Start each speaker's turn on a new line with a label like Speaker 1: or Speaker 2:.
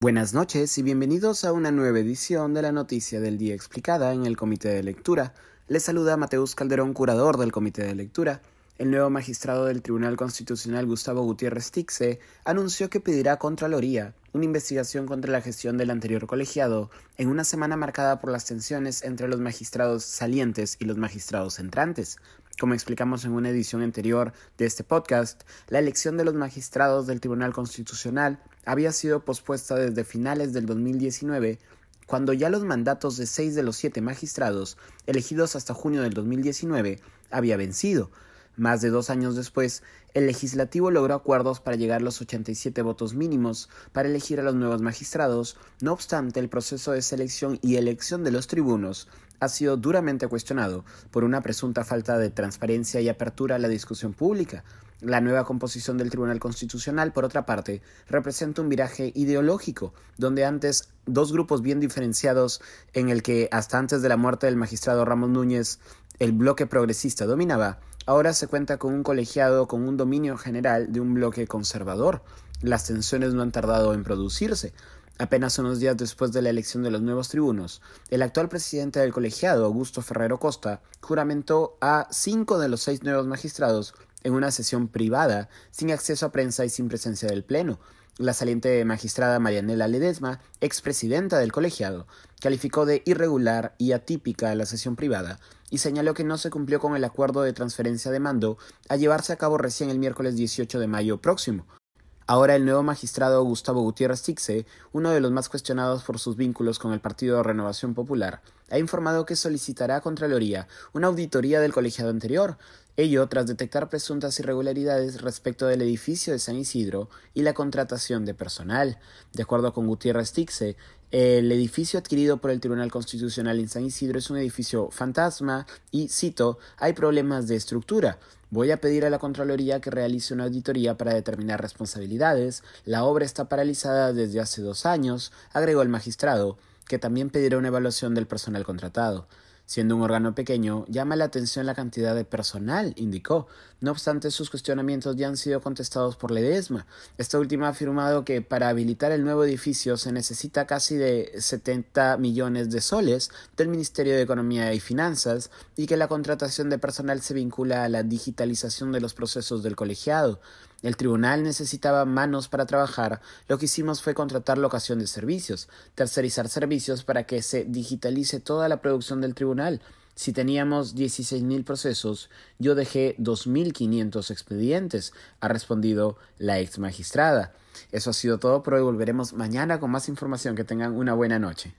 Speaker 1: Buenas noches y bienvenidos a una nueva edición de la Noticia del Día Explicada en el Comité de Lectura. Les saluda Mateus Calderón, curador del Comité de Lectura. El nuevo magistrado del Tribunal Constitucional Gustavo Gutiérrez Tixe anunció que pedirá a Contraloría una investigación contra la gestión del anterior colegiado en una semana marcada por las tensiones entre los magistrados salientes y los magistrados entrantes. Como explicamos en una edición anterior de este podcast, la elección de los magistrados del Tribunal Constitucional había sido pospuesta desde finales del 2019 cuando ya los mandatos de seis de los siete magistrados, elegidos hasta junio del 2019, había vencido, más de dos años después, el legislativo logró acuerdos para llegar a los 87 votos mínimos para elegir a los nuevos magistrados, no obstante el proceso de selección y elección de los tribunos ha sido duramente cuestionado por una presunta falta de transparencia y apertura a la discusión pública. La nueva composición del Tribunal Constitucional, por otra parte, representa un viraje ideológico, donde antes dos grupos bien diferenciados en el que hasta antes de la muerte del magistrado Ramos Núñez el bloque progresista dominaba, Ahora se cuenta con un colegiado con un dominio general de un bloque conservador. Las tensiones no han tardado en producirse. Apenas unos días después de la elección de los nuevos tribunos, el actual presidente del colegiado, Augusto Ferrero Costa, juramentó a cinco de los seis nuevos magistrados en una sesión privada, sin acceso a prensa y sin presencia del Pleno. La saliente magistrada Marianela Ledesma, expresidenta del colegiado, calificó de irregular y atípica la sesión privada y señaló que no se cumplió con el acuerdo de transferencia de mando a llevarse a cabo recién el miércoles 18 de mayo próximo. Ahora el nuevo magistrado Gustavo Gutiérrez Tixe, uno de los más cuestionados por sus vínculos con el Partido de Renovación Popular, ha informado que solicitará a Contraloría una auditoría del colegiado anterior, ello tras detectar presuntas irregularidades respecto del edificio de San Isidro y la contratación de personal. De acuerdo con Gutiérrez Tixe, el edificio adquirido por el Tribunal Constitucional en San Isidro es un edificio fantasma y, cito, hay problemas de estructura. Voy a pedir a la Contraloría que realice una auditoría para determinar responsabilidades. La obra está paralizada desde hace dos años, agregó el magistrado, que también pedirá una evaluación del personal contratado. Siendo un órgano pequeño, llama la atención la cantidad de personal, indicó. No obstante, sus cuestionamientos ya han sido contestados por Ledesma. Esta última ha afirmado que para habilitar el nuevo edificio se necesita casi de 70 millones de soles del Ministerio de Economía y Finanzas y que la contratación de personal se vincula a la digitalización de los procesos del colegiado. El tribunal necesitaba manos para trabajar. Lo que hicimos fue contratar locación de servicios, tercerizar servicios para que se digitalice toda la producción del tribunal. Si teníamos 16.000 procesos, yo dejé 2.500 expedientes, ha respondido la ex magistrada. Eso ha sido todo por hoy. Volveremos mañana con más información. Que tengan una buena noche.